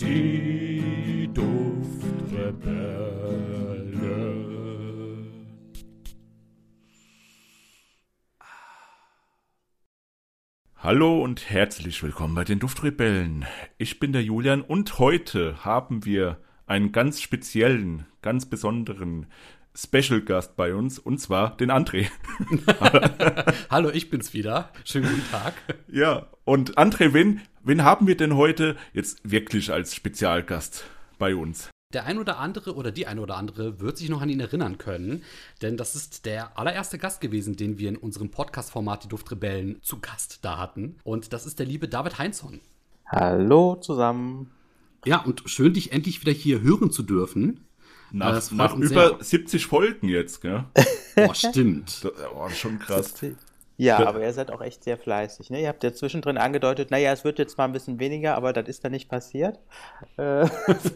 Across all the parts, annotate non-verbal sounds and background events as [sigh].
Die Duftrebellen. Hallo und herzlich willkommen bei den Duftrebellen. Ich bin der Julian und heute haben wir einen ganz speziellen, ganz besonderen Special Gast bei uns und zwar den André. [laughs] Hallo, ich bin's wieder. Schönen guten Tag. Ja, und André, wen, wen haben wir denn heute jetzt wirklich als Spezialgast bei uns? Der ein oder andere oder die ein oder andere wird sich noch an ihn erinnern können, denn das ist der allererste Gast gewesen, den wir in unserem Podcast-Format Die Duftrebellen zu Gast da hatten. Und das ist der liebe David Heinzson. Hallo zusammen. Ja, und schön, dich endlich wieder hier hören zu dürfen. Nach, nach über sehr. 70 Folgen jetzt, gell? Boah, stimmt. Das, oh, schon krass. Ja, aber ihr seid auch echt sehr fleißig. Ne? Ihr habt ja zwischendrin angedeutet, naja, es wird jetzt mal ein bisschen weniger, aber das ist dann nicht passiert. Äh.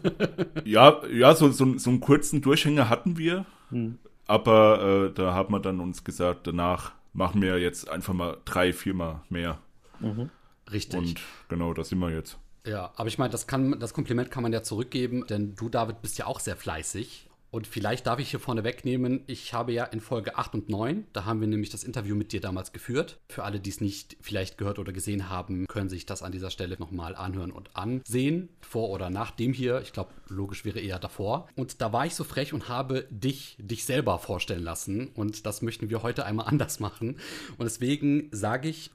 [laughs] ja, ja so, so, so einen kurzen Durchhänger hatten wir, hm. aber äh, da haben wir dann uns gesagt, danach machen wir jetzt einfach mal drei, viermal mehr. Mhm. Richtig. Und genau, da sind wir jetzt. Ja, aber ich meine, das, das Kompliment kann man ja zurückgeben, denn du, David, bist ja auch sehr fleißig. Und vielleicht darf ich hier vorne wegnehmen, ich habe ja in Folge 8 und 9, da haben wir nämlich das Interview mit dir damals geführt. Für alle, die es nicht vielleicht gehört oder gesehen haben, können sich das an dieser Stelle nochmal anhören und ansehen. Vor oder nach dem hier. Ich glaube, logisch wäre eher davor. Und da war ich so frech und habe dich, dich selber vorstellen lassen. Und das möchten wir heute einmal [laughs] anders machen. Und deswegen sage ich,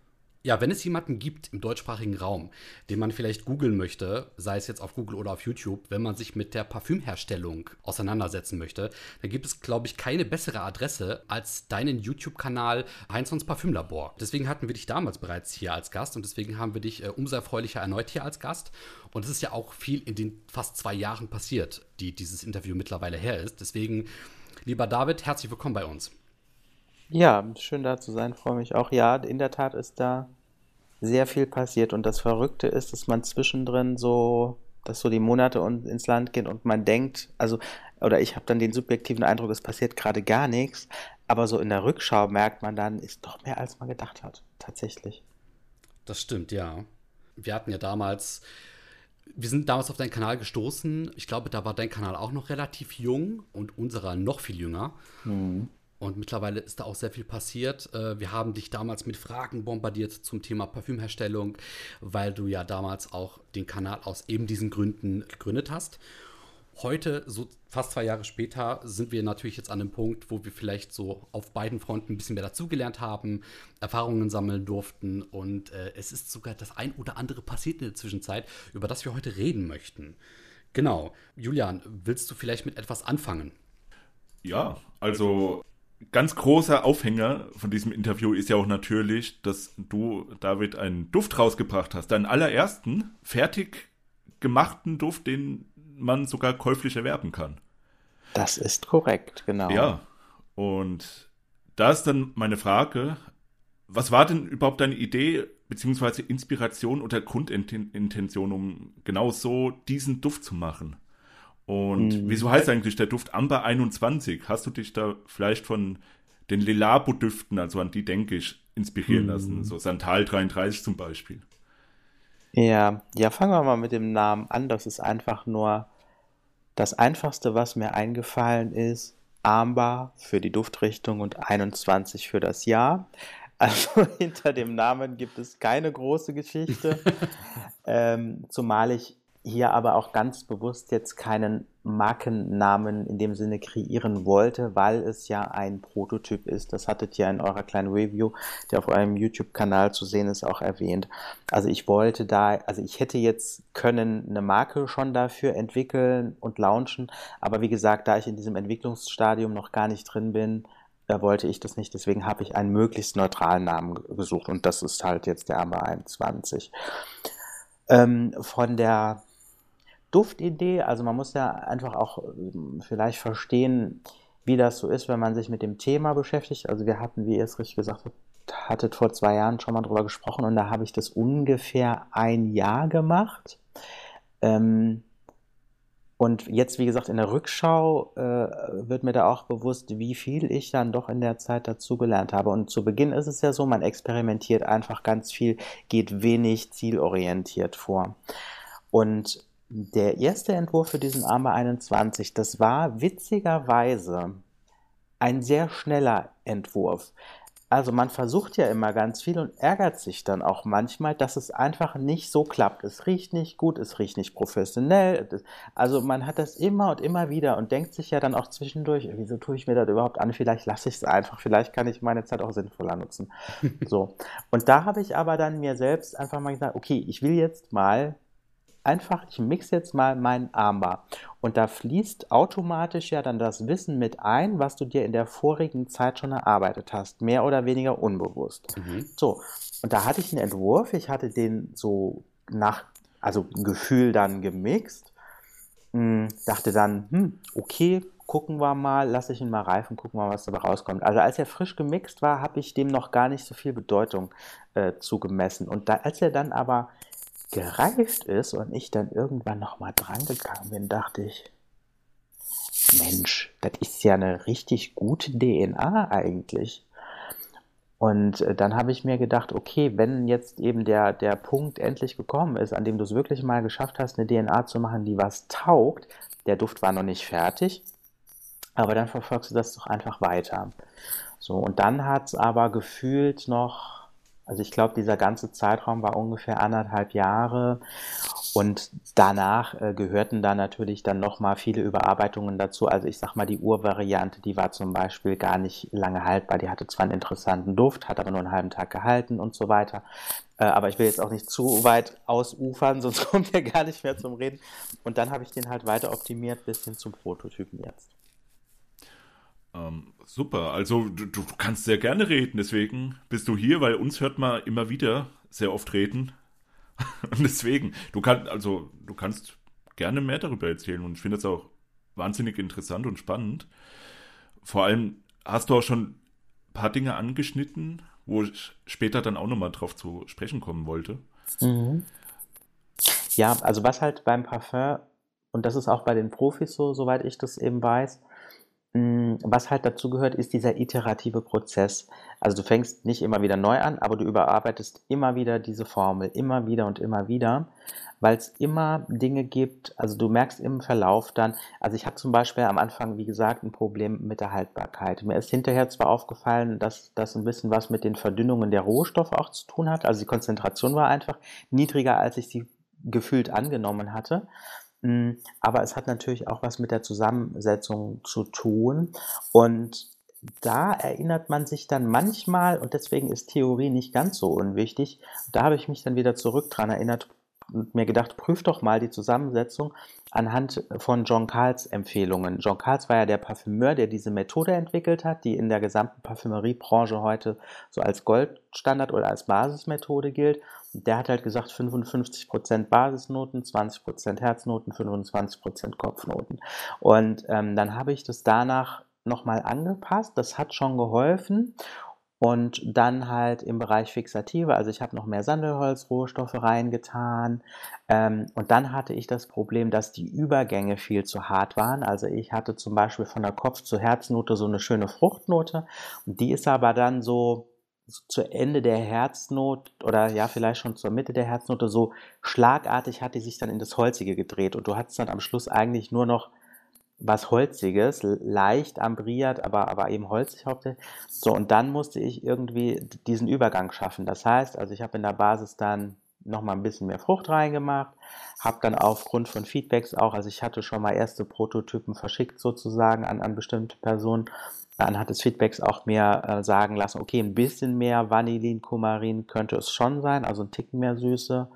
ja, wenn es jemanden gibt im deutschsprachigen Raum, den man vielleicht googeln möchte, sei es jetzt auf Google oder auf YouTube, wenn man sich mit der Parfümherstellung auseinandersetzen möchte, dann gibt es, glaube ich, keine bessere Adresse als deinen YouTube-Kanal Heinzons Parfümlabor. Deswegen hatten wir dich damals bereits hier als Gast und deswegen haben wir dich äh, umso erfreulicher erneut hier als Gast. Und es ist ja auch viel in den fast zwei Jahren passiert, die dieses Interview mittlerweile her ist. Deswegen, lieber David, herzlich willkommen bei uns. Ja, schön da zu sein, freue mich auch. Ja, in der Tat ist da sehr viel passiert. Und das Verrückte ist, dass man zwischendrin so, dass so die Monate ins Land gehen und man denkt, also, oder ich habe dann den subjektiven Eindruck, es passiert gerade gar nichts. Aber so in der Rückschau merkt man dann, ist doch mehr, als man gedacht hat. Tatsächlich. Das stimmt, ja. Wir hatten ja damals, wir sind damals auf deinen Kanal gestoßen. Ich glaube, da war dein Kanal auch noch relativ jung und unserer noch viel jünger. Mhm. Und mittlerweile ist da auch sehr viel passiert. Äh, wir haben dich damals mit Fragen bombardiert zum Thema Parfümherstellung, weil du ja damals auch den Kanal aus eben diesen Gründen gegründet hast. Heute, so fast zwei Jahre später, sind wir natürlich jetzt an dem Punkt, wo wir vielleicht so auf beiden Fronten ein bisschen mehr dazugelernt haben, Erfahrungen sammeln durften und äh, es ist sogar das ein oder andere passiert in der Zwischenzeit, über das wir heute reden möchten. Genau. Julian, willst du vielleicht mit etwas anfangen? Ja, also ganz großer Aufhänger von diesem Interview ist ja auch natürlich, dass du, David, einen Duft rausgebracht hast. Deinen allerersten fertig gemachten Duft, den man sogar käuflich erwerben kann. Das ist korrekt, genau. Ja, und da ist dann meine Frage, was war denn überhaupt deine Idee beziehungsweise Inspiration oder Grundintention, um genau so diesen Duft zu machen? Und mhm. wieso heißt eigentlich der Duft Amber 21? Hast du dich da vielleicht von den Lelabo-Düften, also an die denke ich, inspirieren mhm. lassen? So Santal 33 zum Beispiel. Ja, ja, fangen wir mal mit dem Namen an. Das ist einfach nur das Einfachste, was mir eingefallen ist. Amber für die Duftrichtung und 21 für das Jahr. Also [laughs] hinter dem Namen gibt es keine große Geschichte. [laughs] ähm, zumal ich hier aber auch ganz bewusst jetzt keinen Markennamen in dem Sinne kreieren wollte, weil es ja ein Prototyp ist. Das hattet ihr in eurer kleinen Review, der auf eurem YouTube-Kanal zu sehen ist, auch erwähnt. Also ich wollte da, also ich hätte jetzt können eine Marke schon dafür entwickeln und launchen, aber wie gesagt, da ich in diesem Entwicklungsstadium noch gar nicht drin bin, da wollte ich das nicht. Deswegen habe ich einen möglichst neutralen Namen gesucht und das ist halt jetzt der Amber 21. Ähm, von der Duftidee. Also man muss ja einfach auch ähm, vielleicht verstehen, wie das so ist, wenn man sich mit dem Thema beschäftigt. Also wir hatten, wie ihr es richtig gesagt habt, hattet vor zwei Jahren schon mal drüber gesprochen und da habe ich das ungefähr ein Jahr gemacht. Ähm, und jetzt, wie gesagt, in der Rückschau äh, wird mir da auch bewusst, wie viel ich dann doch in der Zeit dazugelernt habe. Und zu Beginn ist es ja so, man experimentiert einfach ganz viel, geht wenig zielorientiert vor. Und der erste Entwurf für diesen Amber 21, das war witzigerweise ein sehr schneller Entwurf. Also man versucht ja immer ganz viel und ärgert sich dann auch manchmal, dass es einfach nicht so klappt. Es riecht nicht gut, es riecht nicht professionell. Also man hat das immer und immer wieder und denkt sich ja dann auch zwischendurch, wieso tue ich mir das überhaupt an? Vielleicht lasse ich es einfach, vielleicht kann ich meine Zeit auch sinnvoller nutzen. [laughs] so. Und da habe ich aber dann mir selbst einfach mal gesagt, okay, ich will jetzt mal einfach, ich mixe jetzt mal meinen Armbar. Und da fließt automatisch ja dann das Wissen mit ein, was du dir in der vorigen Zeit schon erarbeitet hast, mehr oder weniger unbewusst. Mhm. So, und da hatte ich einen Entwurf, ich hatte den so nach, also Gefühl dann gemixt, hm, dachte dann, hm, okay, gucken wir mal, lasse ich ihn mal reifen, gucken wir mal, was dabei rauskommt. Also als er frisch gemixt war, habe ich dem noch gar nicht so viel Bedeutung äh, zugemessen. Und da, als er dann aber gereift ist und ich dann irgendwann nochmal drangegangen bin, dachte ich, Mensch, das ist ja eine richtig gute DNA eigentlich. Und äh, dann habe ich mir gedacht, okay, wenn jetzt eben der, der Punkt endlich gekommen ist, an dem du es wirklich mal geschafft hast, eine DNA zu machen, die was taugt, der Duft war noch nicht fertig, aber dann verfolgst du das doch einfach weiter. So, und dann hat es aber gefühlt noch also ich glaube, dieser ganze Zeitraum war ungefähr anderthalb Jahre und danach äh, gehörten da natürlich dann nochmal viele Überarbeitungen dazu. Also ich sag mal, die Urvariante, die war zum Beispiel gar nicht lange haltbar. Die hatte zwar einen interessanten Duft, hat aber nur einen halben Tag gehalten und so weiter. Äh, aber ich will jetzt auch nicht zu weit ausufern, [laughs] sonst kommt er gar nicht mehr zum Reden. Und dann habe ich den halt weiter optimiert bis hin zum Prototypen jetzt. Ähm, super, also du, du, kannst sehr gerne reden, deswegen bist du hier, weil uns hört man immer wieder sehr oft reden. [laughs] und deswegen, du kannst, also du kannst gerne mehr darüber erzählen und ich finde es auch wahnsinnig interessant und spannend. Vor allem hast du auch schon ein paar Dinge angeschnitten, wo ich später dann auch nochmal drauf zu sprechen kommen wollte. Mhm. Ja, also was halt beim Parfum, und das ist auch bei den Profis so, soweit ich das eben weiß, was halt dazu gehört, ist dieser iterative Prozess. Also du fängst nicht immer wieder neu an, aber du überarbeitest immer wieder diese Formel, immer wieder und immer wieder, weil es immer Dinge gibt, also du merkst im Verlauf dann, also ich habe zum Beispiel am Anfang, wie gesagt, ein Problem mit der Haltbarkeit. Mir ist hinterher zwar aufgefallen, dass das ein bisschen was mit den Verdünnungen der Rohstoffe auch zu tun hat, also die Konzentration war einfach niedriger, als ich sie gefühlt angenommen hatte. Hm, aber es hat natürlich auch was mit der Zusammensetzung zu tun. Und da erinnert man sich dann manchmal, und deswegen ist Theorie nicht ganz so unwichtig, da habe ich mich dann wieder zurück dran erinnert und mir gedacht, prüf doch mal die Zusammensetzung anhand von John Carls Empfehlungen. John Carls war ja der Parfümeur, der diese Methode entwickelt hat, die in der gesamten Parfümeriebranche heute so als Goldstandard oder als Basismethode gilt. Der hat halt gesagt, 55% Basisnoten, 20% Herznoten, 25% Kopfnoten. Und ähm, dann habe ich das danach nochmal angepasst. Das hat schon geholfen. Und dann halt im Bereich Fixative, also ich habe noch mehr Sandelholzrohstoffe reingetan. Ähm, und dann hatte ich das Problem, dass die Übergänge viel zu hart waren. Also ich hatte zum Beispiel von der Kopf- zu Herznote so eine schöne Fruchtnote. Und die ist aber dann so zu Ende der Herznot oder ja, vielleicht schon zur Mitte der Herznote so schlagartig hat die sich dann in das Holzige gedreht und du hattest dann am Schluss eigentlich nur noch was Holziges, leicht ambriert, aber, aber eben holzig hauptsächlich. So, und dann musste ich irgendwie diesen Übergang schaffen. Das heißt, also ich habe in der Basis dann nochmal ein bisschen mehr Frucht reingemacht, habe dann aufgrund von Feedbacks auch, also ich hatte schon mal erste Prototypen verschickt sozusagen an, an bestimmte Personen anhand des Feedbacks auch mir äh, sagen lassen, okay, ein bisschen mehr Vanillin, Kumarin könnte es schon sein, also ein Ticken mehr Süße.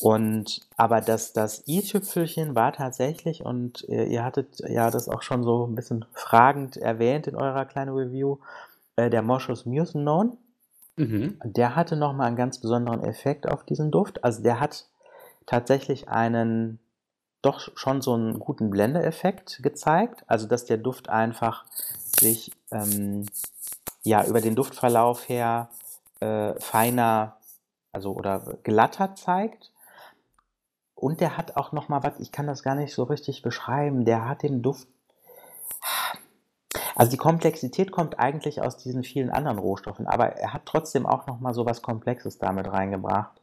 Und aber das, das i-Tüpfelchen war tatsächlich, und äh, ihr hattet ja das auch schon so ein bisschen fragend erwähnt in eurer kleinen Review, äh, der Moschus Musenon. Mhm. Der hatte nochmal einen ganz besonderen Effekt auf diesen Duft. Also der hat tatsächlich einen doch schon so einen guten Blendeeffekt gezeigt. Also dass der Duft einfach sich ähm, ja über den Duftverlauf her äh, feiner, also oder glatter zeigt. Und der hat auch noch mal was, ich kann das gar nicht so richtig beschreiben, der hat den Duft also die Komplexität kommt eigentlich aus diesen vielen anderen Rohstoffen, aber er hat trotzdem auch noch mal so was Komplexes damit reingebracht.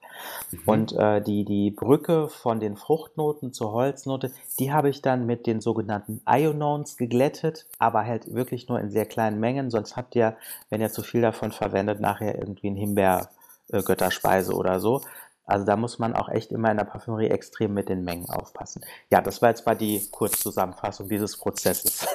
Mhm. Und äh, die, die Brücke von den Fruchtnoten zur Holznote, die habe ich dann mit den sogenannten Ionones geglättet, aber halt wirklich nur in sehr kleinen Mengen. Sonst habt ihr, wenn ihr zu viel davon verwendet, nachher irgendwie ein Himbeergötterspeise oder so. Also da muss man auch echt immer in der Parfümerie extrem mit den Mengen aufpassen. Ja, das war jetzt mal die Kurzzusammenfassung dieses Prozesses.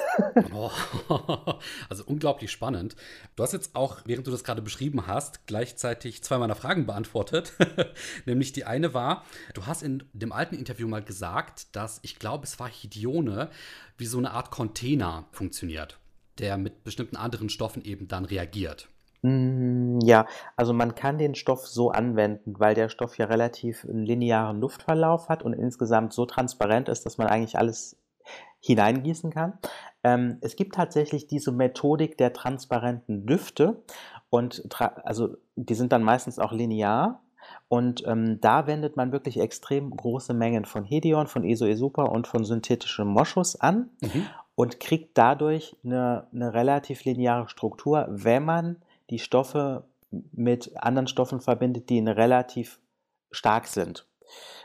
Oh, [laughs] also unglaublich spannend. Du hast jetzt auch, während du das gerade beschrieben hast, gleichzeitig zwei meiner Fragen beantwortet. [laughs] Nämlich die eine war, du hast in dem alten Interview mal gesagt, dass ich glaube, es war Hidione, wie so eine Art Container funktioniert, der mit bestimmten anderen Stoffen eben dann reagiert. Hm, ja, also man kann den Stoff so anwenden, weil der Stoff ja relativ einen linearen Luftverlauf hat und insgesamt so transparent ist, dass man eigentlich alles hineingießen kann. Ähm, es gibt tatsächlich diese Methodik der transparenten Düfte und also die sind dann meistens auch linear und ähm, da wendet man wirklich extrem große Mengen von Hedion, von Isoesuper und von synthetischem Moschus an mhm. und kriegt dadurch eine, eine relativ lineare Struktur, wenn man die Stoffe mit anderen Stoffen verbindet, die relativ stark sind.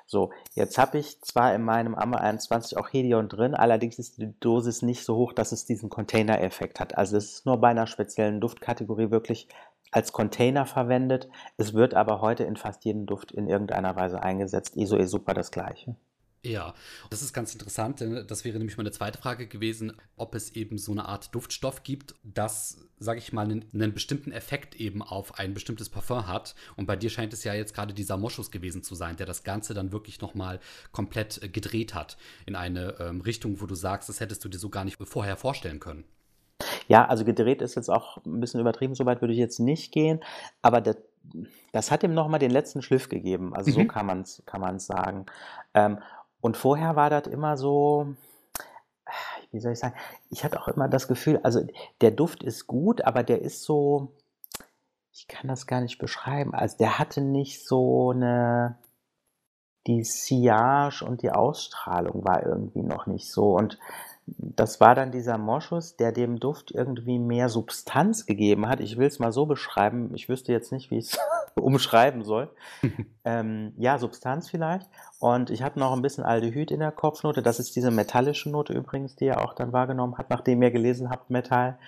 So, jetzt habe ich zwar in meinem Ammer 21 auch Helion drin, allerdings ist die Dosis nicht so hoch, dass es diesen Container-Effekt hat. Also es ist nur bei einer speziellen Duftkategorie wirklich als Container verwendet. Es wird aber heute in fast jedem Duft in irgendeiner Weise eingesetzt. ISO ist super das gleiche. Ja, das ist ganz interessant, denn das wäre nämlich meine zweite Frage gewesen, ob es eben so eine Art Duftstoff gibt, das, sage ich mal, einen, einen, bestimmten Effekt eben auf ein bestimmtes Parfum hat. Und bei dir scheint es ja jetzt gerade dieser Moschus gewesen zu sein, der das Ganze dann wirklich nochmal komplett äh, gedreht hat in eine ähm, Richtung, wo du sagst, das hättest du dir so gar nicht vorher vorstellen können. Ja, also gedreht ist jetzt auch ein bisschen übertrieben, soweit würde ich jetzt nicht gehen, aber der, das hat ihm nochmal den letzten Schliff gegeben. Also mhm. so kann man es kann sagen. Ähm, und vorher war das immer so, wie soll ich sagen, ich hatte auch immer das Gefühl, also der Duft ist gut, aber der ist so, ich kann das gar nicht beschreiben. Also der hatte nicht so eine, die Sillage und die Ausstrahlung war irgendwie noch nicht so. Und das war dann dieser Moschus, der dem Duft irgendwie mehr Substanz gegeben hat. Ich will es mal so beschreiben. Ich wüsste jetzt nicht, wie ich es umschreiben soll. [laughs] ähm, ja, Substanz vielleicht. Und ich hatte noch ein bisschen Aldehyd in der Kopfnote. Das ist diese metallische Note übrigens, die er auch dann wahrgenommen hat, nachdem ihr gelesen habt, Metall.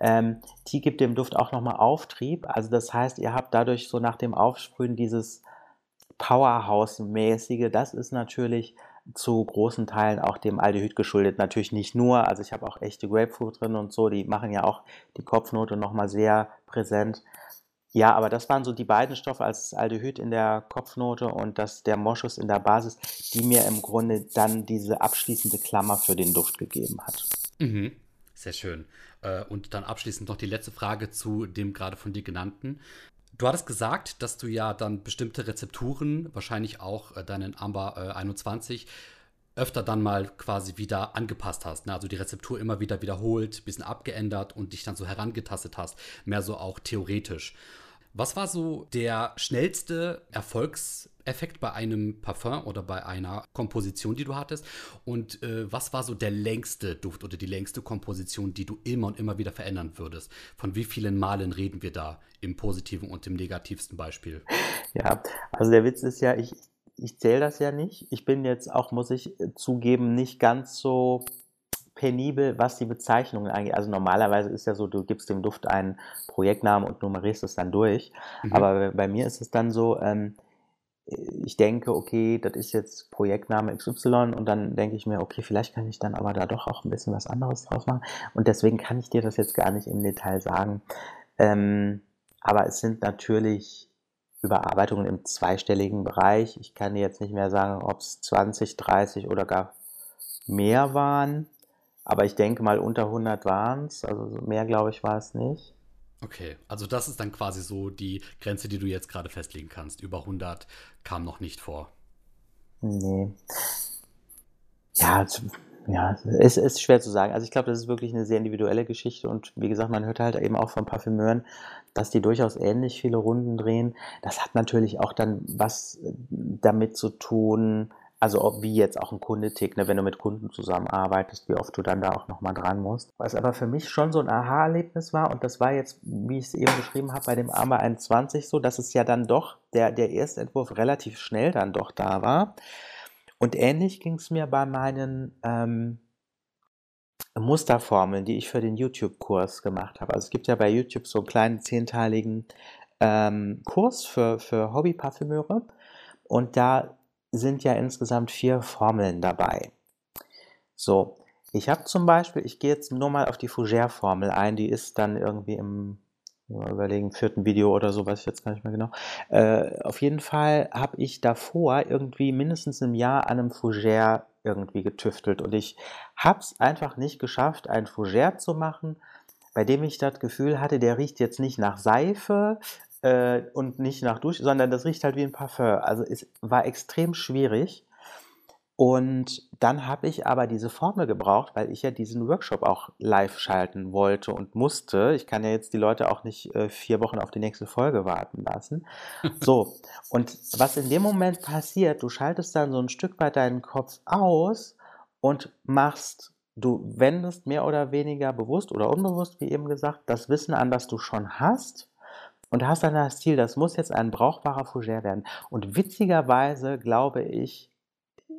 Ähm, die gibt dem Duft auch nochmal Auftrieb. Also das heißt, ihr habt dadurch so nach dem Aufsprühen dieses Powerhouse-mäßige. Das ist natürlich zu großen Teilen auch dem Aldehyd geschuldet. Natürlich nicht nur, also ich habe auch echte Grapefruit drin und so, die machen ja auch die Kopfnote nochmal sehr präsent. Ja, aber das waren so die beiden Stoffe als Aldehyd in der Kopfnote und das, der Moschus in der Basis, die mir im Grunde dann diese abschließende Klammer für den Duft gegeben hat. Mhm. Sehr schön. Äh, und dann abschließend noch die letzte Frage zu dem gerade von dir genannten. Du hattest gesagt, dass du ja dann bestimmte Rezepturen, wahrscheinlich auch äh, deinen Amber äh, 21, öfter dann mal quasi wieder angepasst hast. Ne? Also die Rezeptur immer wieder wiederholt, bisschen abgeändert und dich dann so herangetastet hast. Mehr so auch theoretisch. Was war so der schnellste Erfolgseffekt bei einem Parfum oder bei einer Komposition, die du hattest? Und äh, was war so der längste Duft oder die längste Komposition, die du immer und immer wieder verändern würdest? Von wie vielen Malen reden wir da im positiven und im negativsten Beispiel? Ja, also der Witz ist ja, ich, ich zähle das ja nicht. Ich bin jetzt auch, muss ich zugeben, nicht ganz so penibel, was die Bezeichnungen angeht. Also normalerweise ist ja so, du gibst dem Duft einen Projektnamen und nummerierst es dann durch. Mhm. Aber bei mir ist es dann so, ähm, ich denke, okay, das ist jetzt Projektname XY und dann denke ich mir, okay, vielleicht kann ich dann aber da doch auch ein bisschen was anderes draus machen. Und deswegen kann ich dir das jetzt gar nicht im Detail sagen. Ähm, aber es sind natürlich Überarbeitungen im zweistelligen Bereich. Ich kann dir jetzt nicht mehr sagen, ob es 20, 30 oder gar mehr waren. Aber ich denke mal, unter 100 waren es. Also mehr, glaube ich, war es nicht. Okay, also das ist dann quasi so die Grenze, die du jetzt gerade festlegen kannst. Über 100 kam noch nicht vor. Nee. Ja, ja, es ist schwer zu sagen. Also ich glaube, das ist wirklich eine sehr individuelle Geschichte und wie gesagt, man hört halt eben auch von Parfümeuren, dass die durchaus ähnlich viele Runden drehen. Das hat natürlich auch dann was damit zu tun, Also wie jetzt auch ein Kunde tickt, ne, wenn du mit Kunden zusammenarbeitest, wie oft du dann da auch nochmal dran musst. Was aber für mich schon so ein Aha-Erlebnis war, und das war jetzt, wie ich es eben beschrieben habe, bei dem AMA 21 so, dass es ja dann doch, der, der erste Entwurf relativ schnell dann doch da war. Und ähnlich ging es mir bei meinen ähm, Musterformeln, die ich für den YouTube-Kurs gemacht habe. Also es gibt ja bei YouTube so einen kleinen zehnteiligen ähm, Kurs für, für Hobby-Parfümeure. Und da sind ja insgesamt vier Formeln dabei. So, ich habe zum Beispiel, ich gehe jetzt nur mal auf die Fougère-Formel ein, die ist dann irgendwie im überlegen, vierten Video oder so, weiß ich jetzt gar nicht mehr genau. Äh, auf jeden Fall habe ich davor irgendwie mindestens im Jahr an einem Fougère irgendwie getüftelt und ich habe es einfach nicht geschafft, ein Fougère zu machen, bei dem ich das Gefühl hatte, der riecht jetzt nicht nach Seife, äh, und nicht nach Dusche, sondern das riecht halt wie ein Parfum. Also es war extrem schwierig. Und dann habe ich aber diese Formel gebraucht, weil ich ja diesen Workshop auch live schalten wollte und musste. Ich kann ja jetzt die Leute auch nicht äh, vier Wochen auf die nächste Folge warten lassen. [laughs] So, und was in dem Moment passiert, du schaltest dann so ein Stück weit deinen Kopf aus und machst, du wendest mehr oder weniger bewusst oder unbewusst, wie eben gesagt, das Wissen an, das du schon hast und hast dann das Ziel, das muss jetzt ein brauchbarer Fougère werden. Und witzigerweise glaube ich,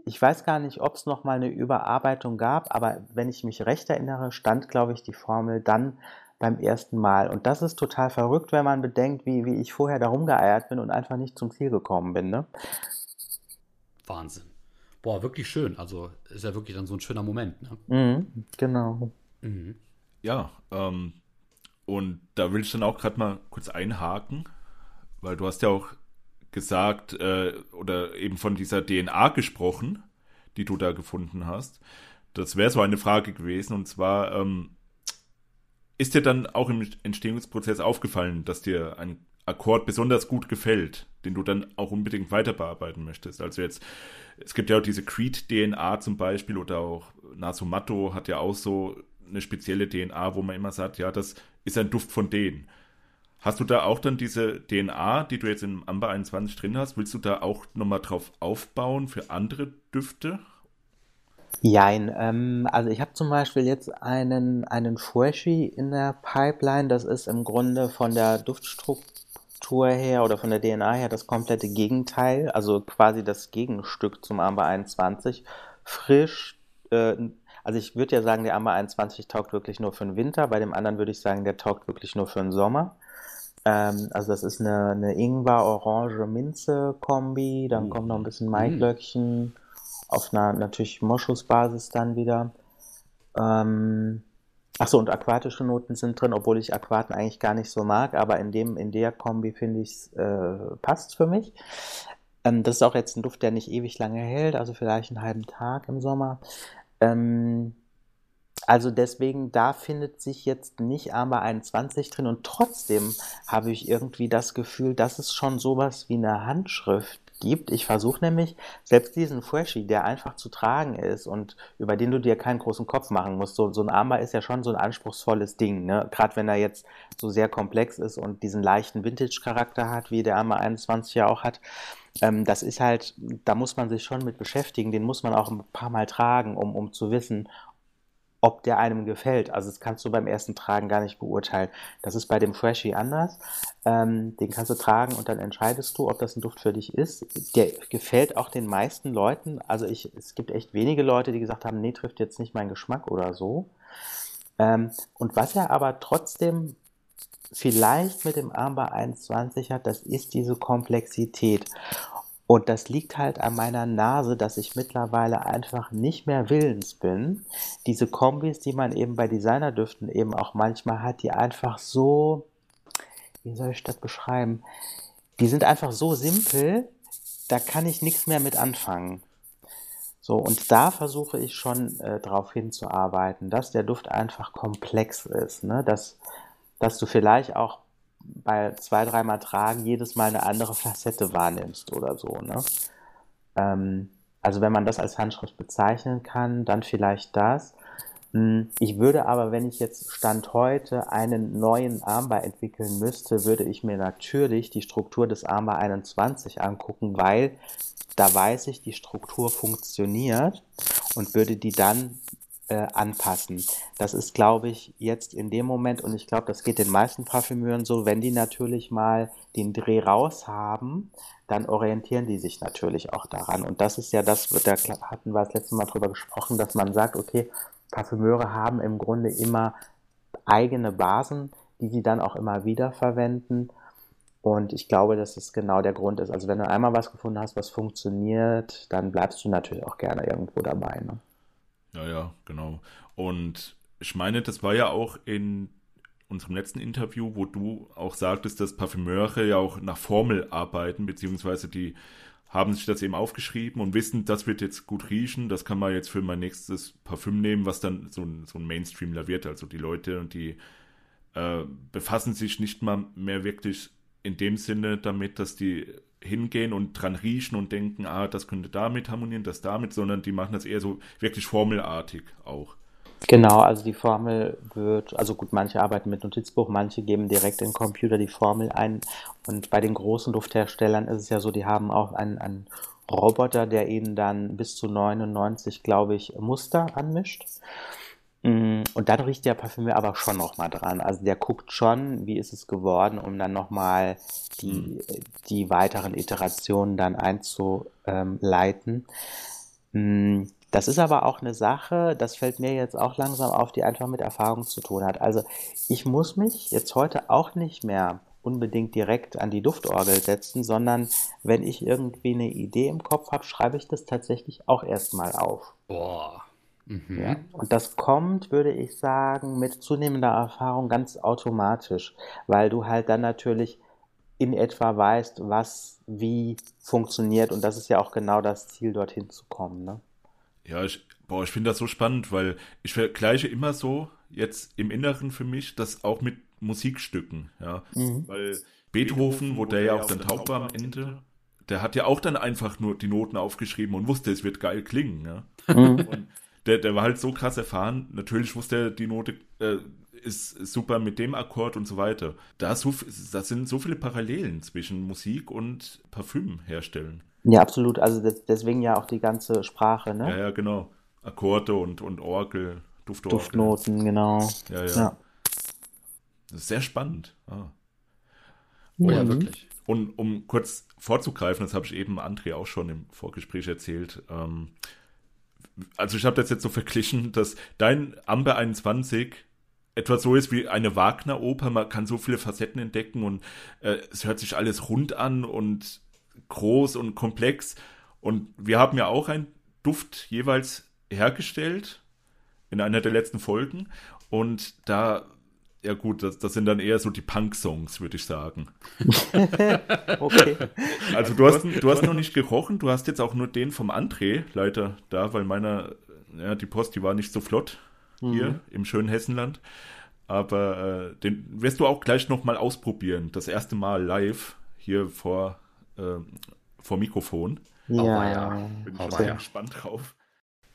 ich weiß gar nicht, ob es nochmal eine Überarbeitung gab, aber wenn ich mich recht erinnere, stand, glaube ich, die Formel dann beim ersten Mal. Und das ist total verrückt, wenn man bedenkt, wie, wie ich vorher da rumgeeiert bin und einfach nicht zum Ziel gekommen bin. Ne? Wahnsinn. Boah, wirklich schön. Also ist ja wirklich dann so ein schöner Moment. Ne? Mhm, genau. Mhm. Ja, ähm, und da will ich dann auch gerade mal kurz einhaken, weil du hast ja auch gesagt äh, oder eben von dieser DNA gesprochen, die du da gefunden hast. Das wäre so eine Frage gewesen und zwar ähm, ist dir dann auch im Entstehungsprozess aufgefallen, dass dir ein Akkord besonders gut gefällt, den du dann auch unbedingt weiter bearbeiten möchtest. Also jetzt, es gibt ja auch diese Creed-DNA zum Beispiel oder auch Nasumato hat ja auch so eine spezielle DNA, wo man immer sagt, ja, das ist ein Duft von denen. Hast du da auch dann diese DNA, die du jetzt im Amber 21 drin hast, willst du da auch nochmal drauf aufbauen für andere Düfte? Jein, ähm, also ich habe zum Beispiel jetzt einen, einen Freshy in der Pipeline, das ist im Grunde von der Duftstruktur her oder von der DNA her das komplette Gegenteil, also quasi das Gegenstück zum Amber 21. Frisch, äh, also ich würde ja sagen, der Amber 21 taugt wirklich nur für den Winter, bei dem anderen würde ich sagen, der taugt wirklich nur für den Sommer. Ähm, also das ist eine, eine Ingwer-Orange-Minze-Kombi, dann mhm. kommt noch ein bisschen mm. Maiglöckchen mhm. auf einer natürlich Moschusbasis dann wieder. Ähm, Achso, und aquatische Noten sind drin, obwohl ich Aquaten eigentlich gar nicht so mag, aber in, dem, in der Kombi finde ich es äh, passt für mich. Ähm, das ist auch jetzt ein Duft, der nicht ewig lange hält, also vielleicht einen halben Tag im Sommer. Ähm, also deswegen, da findet sich jetzt nicht Amber 21 drin und trotzdem habe ich irgendwie das Gefühl, dass es schon sowas wie eine Handschrift gibt. Ich versuche nämlich selbst diesen Freshie, der einfach zu tragen ist und über den du dir keinen großen Kopf machen musst. So, so ein Amber ist ja schon so ein anspruchsvolles Ding, ne? Gerade wenn er jetzt so sehr komplex ist und diesen leichten Vintage-Charakter hat, wie der Amber 21 ja auch hat. Ähm, das ist halt, da muss man sich schon mit beschäftigen, den muss man auch ein paar Mal tragen, um, um zu wissen, ob der einem gefällt. Also das kannst du beim ersten Tragen gar nicht beurteilen. Das ist bei dem Freshie anders. Ähm, den kannst du tragen und dann entscheidest du, ob das ein Duft für dich ist. Der gefällt auch den meisten Leuten. Also ich, es gibt echt wenige Leute, die gesagt haben, nee, trifft jetzt nicht meinen Geschmack oder so. Ähm, und was er aber trotzdem vielleicht mit dem Amber 21 hat, das ist diese Komplexität. Und das liegt halt an meiner Nase, dass ich mittlerweile einfach nicht mehr willens bin. Diese Kombis, die man eben bei Designerdüften eben auch manchmal hat, die einfach so, wie soll ich das beschreiben? Die sind einfach so simpel, da kann ich nichts mehr mit anfangen. So, und da versuche ich schon äh, darauf hinzuarbeiten, dass der Duft einfach komplex ist, ne? dass, dass du vielleicht auch bei zwei, dreimal Tragen jedes Mal eine andere Facette wahrnimmst oder so. Ne? Ähm, also wenn man das als Handschrift bezeichnen kann, dann vielleicht das. Hm, ich würde aber, wenn ich jetzt Stand heute einen neuen Armbar entwickeln müsste, würde ich mir natürlich die Struktur des Armbar 21 angucken, weil da weiß ich, die Struktur funktioniert und würde die dann äh, anpassen. Das ist, glaube ich, jetzt in dem Moment, und ich glaube, das geht den meisten Parfümeuren so, wenn die natürlich mal den Dreh raus haben, dann orientieren die sich natürlich auch daran. Und das ist ja das, da hatten wir das letzte Mal drüber gesprochen, dass man sagt, okay, Parfümeure haben im Grunde immer eigene Basen, die sie dann auch immer wieder verwenden. Und ich glaube, dass das genau der Grund ist. Also wenn du einmal was gefunden hast, was funktioniert, dann bleibst du natürlich auch gerne irgendwo dabei. Ne? Ja, ja, genau. Und ich meine, das war ja auch in unserem letzten Interview, wo du auch sagtest, dass Parfümeure ja auch nach Formel arbeiten, beziehungsweise die haben sich das eben aufgeschrieben und wissen, das wird jetzt gut riechen, das kann man jetzt für mein nächstes Parfüm nehmen, was dann so ein, so ein Mainstreamler wird. Also die Leute, die äh, befassen sich nicht mal mehr wirklich in dem Sinne damit, dass die hingehen und dran riechen und denken, ah, das könnte damit harmonieren, das damit, sondern die machen das eher so wirklich formelartig auch. Genau, also die Formel wird, also gut, manche arbeiten mit Notizbuch, manche geben direkt in den Computer die Formel ein. Und bei den großen Luftherstellern ist es ja so, die haben auch einen, einen Roboter, der ihnen dann bis zu 99, glaube ich, Muster anmischt. Mm, und dann riecht der Parfümeur aber schon nochmal dran. Also der guckt schon, wie ist es geworden, um dann nochmal die, mhm. die weiteren Iterationen dann einzuleiten. Mm, das ist aber auch eine Sache, das fällt mir jetzt auch langsam auf, die einfach mit Erfahrung zu tun hat. Also ich muss mich jetzt heute auch nicht mehr unbedingt direkt an die Duftorgel setzen, sondern wenn ich irgendwie eine Idee im Kopf habe, schreibe ich das tatsächlich auch erstmal auf. Boah. Mhm. Ja? Und das kommt, würde ich sagen, mit zunehmender Erfahrung ganz automatisch, weil du halt dann natürlich in etwa weißt, was wie funktioniert und das ist ja auch genau das Ziel, dorthin zu kommen. Ne? Ja, ich, boah, ich finde das so spannend, weil ich vergleiche immer so jetzt im Inneren für mich das auch mit Musikstücken, ja. Mhm. Weil Beethoven, wo der ja auch dann taub war am Ende, der hat ja auch dann einfach nur die Noten aufgeschrieben und wusste, es wird geil klingen, ja. Mhm. Und der, der war halt so krass erfahren. Natürlich wusste er, die Note äh, ist, super mit dem Akkord und so weiter. Da, so, da sind so viele Parallelen zwischen Musik und Parfüm herstellen. Ja, absolut. Also das, deswegen ja auch die ganze Sprache, ne? Ja, ja, genau. Akkorde und, und Orgel, Duftorgel. Duftnoten, genau. Ja, ja. ja. Das ist sehr spannend. Ah. Oh ja, wirklich. Und um kurz vorzugreifen, das habe ich eben André auch schon im Vorgespräch erzählt. Ähm, also ich habe das jetzt so verglichen, dass dein Amber 21 etwa so ist wie eine Wagner-Oper. Man kann so viele Facetten entdecken und äh, es hört sich alles rund an und groß und komplex. Und wir haben ja auch einen Duft jeweils hergestellt in einer der letzten Folgen. Und da, ja gut, das, das sind dann eher so die Punk-Songs, würde ich sagen. [laughs] okay. Also du hast, du hast noch nicht gerochen, du hast jetzt auch nur den vom André leider da, weil meiner, ja, die Post, die war nicht so flott hier mhm. im schönen Hessenland. Aber äh, den wirst du auch gleich nochmal ausprobieren. Das erste Mal live hier vor äh, vor Mikrofon. Ja, Aber ja. bin ich sehr gespannt drauf.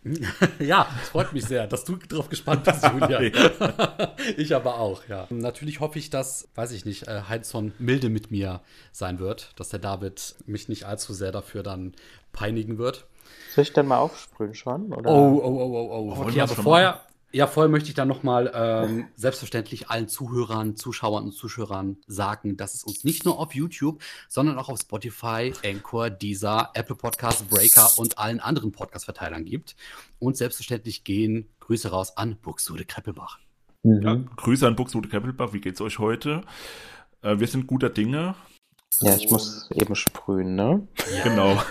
[laughs] ja, es freut mich sehr, dass du drauf gespannt bist, [laughs] Julia. [laughs] ich aber auch, ja. Natürlich hoffe ich, dass, weiß ich nicht, äh, Heinzson milde mit mir sein wird, dass der David mich nicht allzu sehr dafür dann peinigen wird. Soll ich dann mal aufsprühen schon? Oder? Oh, oh, oh, oh, oh. Okay, aber vorher, ja, vorher möchte ich dann nochmal ähm, selbstverständlich allen Zuhörern, Zuschauern und Zuschauern sagen, dass es uns nicht nur auf YouTube, sondern auch auf Spotify, Anchor, Deezer, Apple Podcast, Breaker und allen anderen Podcast-Verteilern gibt. Und selbstverständlich gehen Grüße raus an Buxtehude Kreppelbach. Mhm. Ja, Grüße an Buxtehude Kreppelbach. Wie geht's euch heute? Äh, wir sind guter Dinge. Ja, ich muss eben sprühen, ne? Genau. [laughs]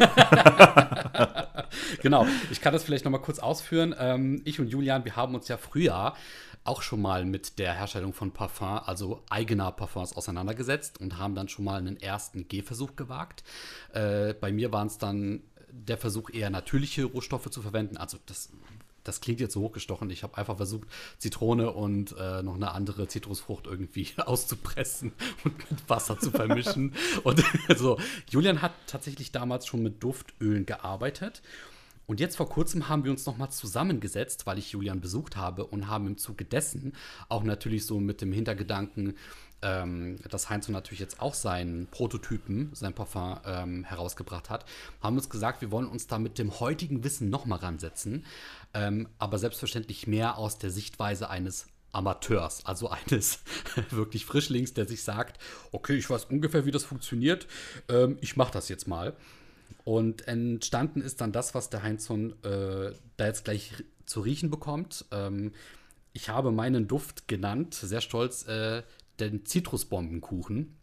genau. Ich kann das vielleicht noch mal kurz ausführen. Ähm, ich und Julian, wir haben uns ja früher auch schon mal mit der Herstellung von Parfum, also eigener Parfums, auseinandergesetzt und haben dann schon mal einen ersten Gehversuch gewagt. Äh, bei mir waren es dann der Versuch, eher natürliche Rohstoffe zu verwenden. Also das das klingt jetzt so hochgestochen. Ich habe einfach versucht, Zitrone und äh, noch eine andere Zitrusfrucht irgendwie [laughs] auszupressen [laughs] und mit Wasser zu vermischen. [laughs] und also, Julian hat tatsächlich damals schon mit Duftölen gearbeitet. Und jetzt vor kurzem haben wir uns nochmal zusammengesetzt, weil ich Julian besucht habe und haben im Zuge dessen auch natürlich so mit dem Hintergedanken, ähm, dass Heinz natürlich jetzt auch seinen Prototypen, sein Parfum ähm, herausgebracht hat, haben uns gesagt, wir wollen uns da mit dem heutigen Wissen nochmal ransetzen, ähm, aber selbstverständlich mehr aus der Sichtweise eines Amateurs, also eines [laughs] wirklich Frischlings, der sich sagt, okay, ich weiß ungefähr, wie das funktioniert, ähm, ich mache das jetzt mal. Und entstanden ist dann das, was der Heinzson äh, da jetzt gleich zu riechen bekommt. Ähm, ich habe meinen Duft genannt, sehr stolz, äh, den Zitrusbombenkuchen.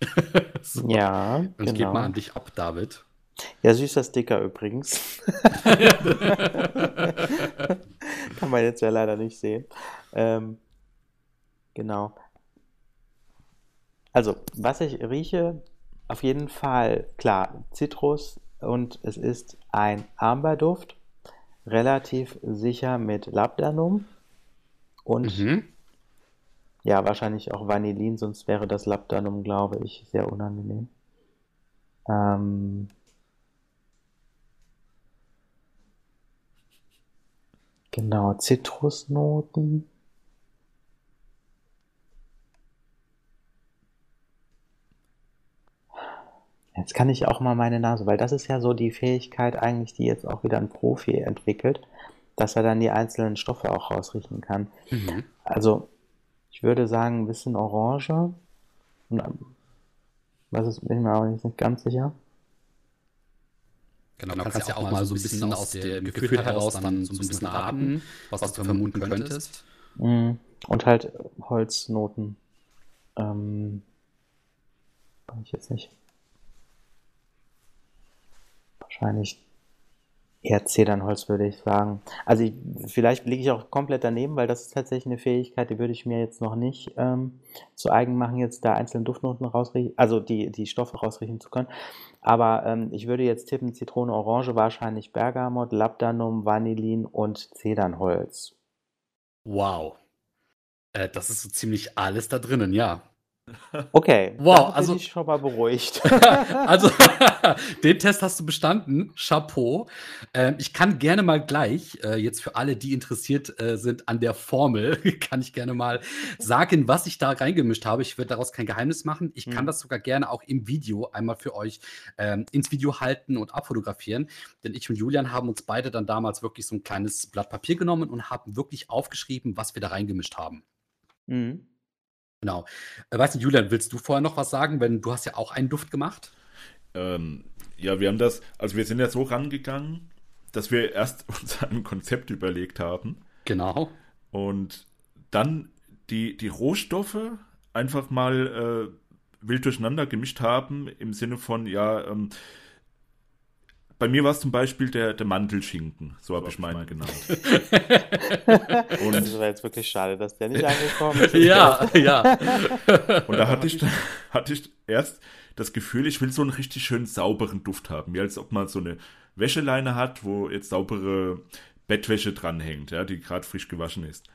[laughs] so. Ja, Und genau. ich gebe mal an dich ab, David. Ja, süßer Sticker übrigens. [laughs] Kann man jetzt ja leider nicht sehen. Ähm, genau. Also, was ich rieche, auf jeden Fall, klar, Zitrus und es ist ein Amberduft, relativ sicher mit Labdanum und mhm. Ja, wahrscheinlich auch Vanillin, sonst wäre das Labdanum, glaube ich, sehr unangenehm. Ähm, genau, Zitrusnoten. Jetzt kann ich auch mal meine Nase, weil das ist ja so die Fähigkeit eigentlich, die jetzt auch wieder ein Profi entwickelt, dass er dann die einzelnen Stoffe auch rausriechen kann. Mhm. Also ich würde sagen, ein bisschen Orange. Und, was ist, bin ich mir auch nicht ganz sicher. Genau, du kannst, kannst ja auch mal so ein bisschen aus dem Gefühl, Gefühl heraus dann so ein bisschen raten, was, was du vermuten könntest. Mhm. Und halt Holznoten. Ähm, kann ich jetzt nicht wahrscheinlich eher Zedernholz, würde ich sagen. Also ich, vielleicht liege ich auch komplett daneben, weil das ist tatsächlich eine Fähigkeit, die würde ich mir jetzt noch nicht ähm, zu eigen machen, jetzt da einzelne Duftnoten rausriechen, also die, die Stoffe rausriechen zu können. Aber ähm, ich würde jetzt tippen, Zitrone, Orange, wahrscheinlich Bergamot, Labdanum, Vanillin und Zedernholz. Wow. Äh, das ist so ziemlich alles da drinnen, ja. Okay, wow, also bin ich schon mal beruhigt. [laughs] also [laughs] den Test hast du bestanden, Chapeau. Ähm, ich kann gerne mal gleich, äh, jetzt für alle, die interessiert äh, sind an der Formel, [laughs] kann ich gerne mal sagen, was ich da reingemischt habe. Ich werde daraus kein Geheimnis machen. Ich kann mhm. das sogar gerne auch im Video einmal für euch ähm, ins Video halten und abfotografieren, denn ich und Julian haben uns beide dann damals wirklich so ein kleines Blatt Papier genommen und haben wirklich aufgeschrieben, was wir da reingemischt haben. Mhm. Genau. Äh, weiß nicht, Julian, willst du vorher noch was sagen? Wenn du hast ja auch einen Duft gemacht. Ähm, ja, wir haben das, also wir sind ja so rangegangen, dass wir erst [laughs] uns ein Konzept überlegt haben. Genau. Und dann die, die Rohstoffe einfach mal äh, wild durcheinander gemischt haben, im Sinne von, ja, ähm, bei mir war es zum Beispiel der, der Mantelschinken, so, so habe ich meinen genannt. [laughs] [laughs] und das war jetzt wirklich schade, dass der nicht angekommen [laughs] ist. ja, ja. Und da hatte ich, hatte ich erst das Gefühl, ich will so einen richtig schönen sauberen Duft haben, wie als ob man so eine Wäscheleine hat, wo jetzt saubere Bettwäsche dranhängt, ja, die gerade frisch gewaschen ist.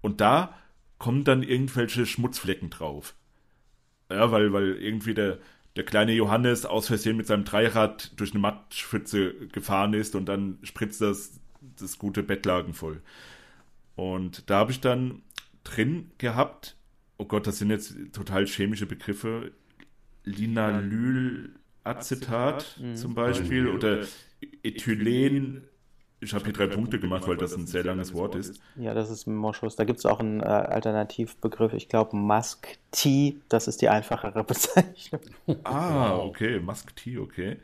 Und da kommen dann irgendwelche Schmutzflecken drauf. Ja, weil, weil irgendwie der, der kleine Johannes aus Versehen mit seinem Dreirad durch eine Matschpfütze gefahren ist und dann spritzt das das gute Bettlaken voll. Und da habe ich dann drin gehabt, oh Gott, das sind jetzt total chemische Begriffe, Linalylacetat mhm. zum Beispiel oder Ethylen ich habe hier drei Punkte gemacht, weil das ein sehr langes Wort ist. Ja, das ist Moschus. Da gibt es auch einen äh, Alternativbegriff. Ich glaube, Musk Tea, das ist die einfachere [laughs] Bezeichnung. Ah, okay, Musk Tea, okay.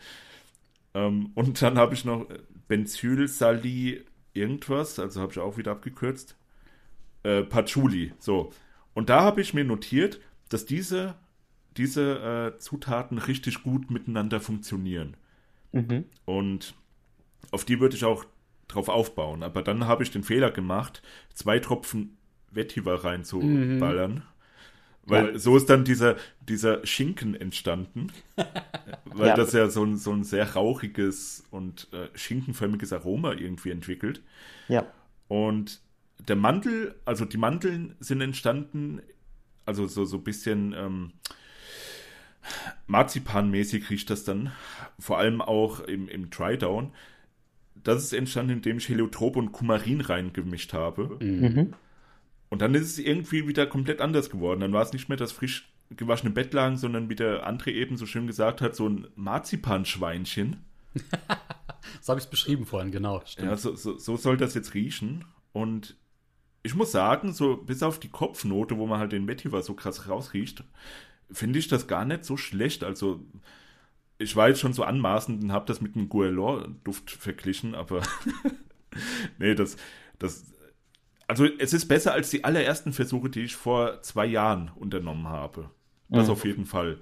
Ähm, und dann habe ich noch Benzylsali irgendwas, also habe ich auch wieder abgekürzt. Äh, Patchouli, so. Und da habe ich mir notiert, dass diese, diese äh, Zutaten richtig gut miteinander funktionieren. Mhm. Und auf die würde ich auch drauf aufbauen. Aber dann habe ich den Fehler gemacht, zwei Tropfen Vetiver reinzuballern. Mhm. Weil ja. so ist dann dieser, dieser Schinken entstanden. [laughs] weil ja. das ja so ein, so ein sehr rauchiges und äh, schinkenförmiges Aroma irgendwie entwickelt. Ja. Und der Mantel, also die Manteln sind entstanden, also so, so ein bisschen ähm, Marzipanmäßig riecht das dann. Vor allem auch im, im Dry-Down das ist entstanden, indem ich Heliotrop und Kumarin reingemischt habe. Mhm. Und dann ist es irgendwie wieder komplett anders geworden. Dann war es nicht mehr das frisch gewaschene Bettlagen, sondern wie der André eben so schön gesagt hat, so ein Marzipanschweinchen. [laughs] so habe ich es beschrieben vorhin, genau. Stimmt. Ja, so, so, so soll das jetzt riechen. Und ich muss sagen, so bis auf die Kopfnote, wo man halt den Vetiver so krass rausriecht, finde ich das gar nicht so schlecht. Also ich war jetzt schon so anmaßend und habe das mit einem Guerlain-Duft verglichen, aber [laughs] nee, das, das, also es ist besser als die allerersten Versuche, die ich vor zwei Jahren unternommen habe. Das mhm. auf jeden Fall.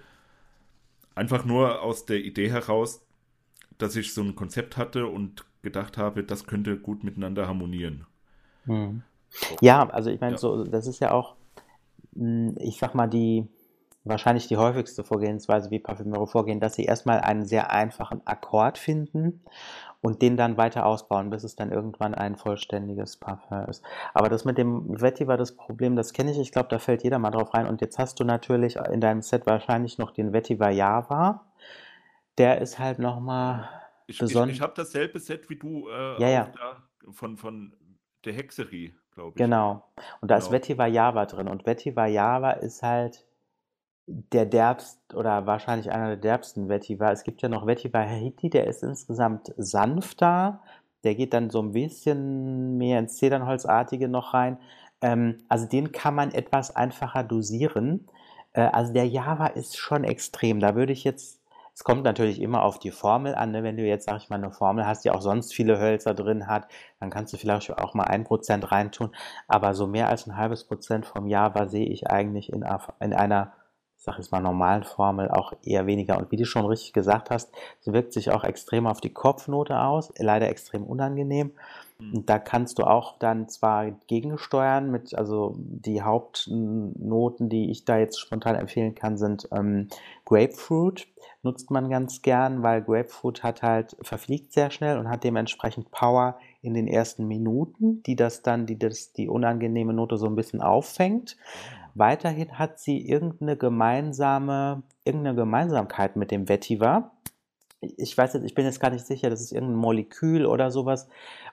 Einfach nur aus der Idee heraus, dass ich so ein Konzept hatte und gedacht habe, das könnte gut miteinander harmonieren. Mhm. Ja, also ich meine, ja. so, das ist ja auch, hm, ich sag mal, die wahrscheinlich die häufigste Vorgehensweise, wie Parfümeure vorgehen, dass sie erstmal einen sehr einfachen Akkord finden und den dann weiter ausbauen, bis es dann irgendwann ein vollständiges Parfum ist. Aber das mit dem Vetiver, das Problem, das kenne ich, ich glaube, da fällt jeder mal drauf rein. Und jetzt hast du natürlich in deinem Set wahrscheinlich noch den Vetiver Java. Der ist halt nochmal besonders. Ich, ich habe dasselbe Set wie du äh, ja, ja. von, von der Hexerie, glaube ich. Genau. Und da genau. ist Vetiver Java drin. Und Vetiver Java ist halt der derbst oder wahrscheinlich einer der derbsten Vetiver. Es gibt ja noch Vetiver Haiti, der ist insgesamt sanfter. Der geht dann so ein bisschen mehr ins Zedernholzartige noch rein. Ähm, also den kann man etwas einfacher dosieren. Äh, also der Java ist schon extrem. Da würde ich jetzt, es kommt natürlich immer auf die Formel an. Ne? Wenn du jetzt, sag ich mal, eine Formel hast, die auch sonst viele Hölzer drin hat, dann kannst du vielleicht auch mal ein Prozent reintun. Aber so mehr als ein halbes Prozent vom Java sehe ich eigentlich in, in einer ich sage jetzt mal, normalen Formel auch eher weniger. Und wie du schon richtig gesagt hast, sie wirkt sich auch extrem auf die Kopfnote aus, leider extrem unangenehm. Mhm. Und da kannst du auch dann zwar gegensteuern mit, also die Hauptnoten, die ich da jetzt spontan empfehlen kann, sind ähm, Grapefruit, nutzt man ganz gern, weil Grapefruit hat halt, verfliegt sehr schnell und hat dementsprechend Power in den ersten Minuten, die das dann, die das, die unangenehme Note so ein bisschen auffängt. Weiterhin hat sie irgendeine gemeinsame, irgendeine Gemeinsamkeit mit dem Vetiver. Ich weiß jetzt, ich bin jetzt gar nicht sicher, das ist irgendein Molekül oder sowas.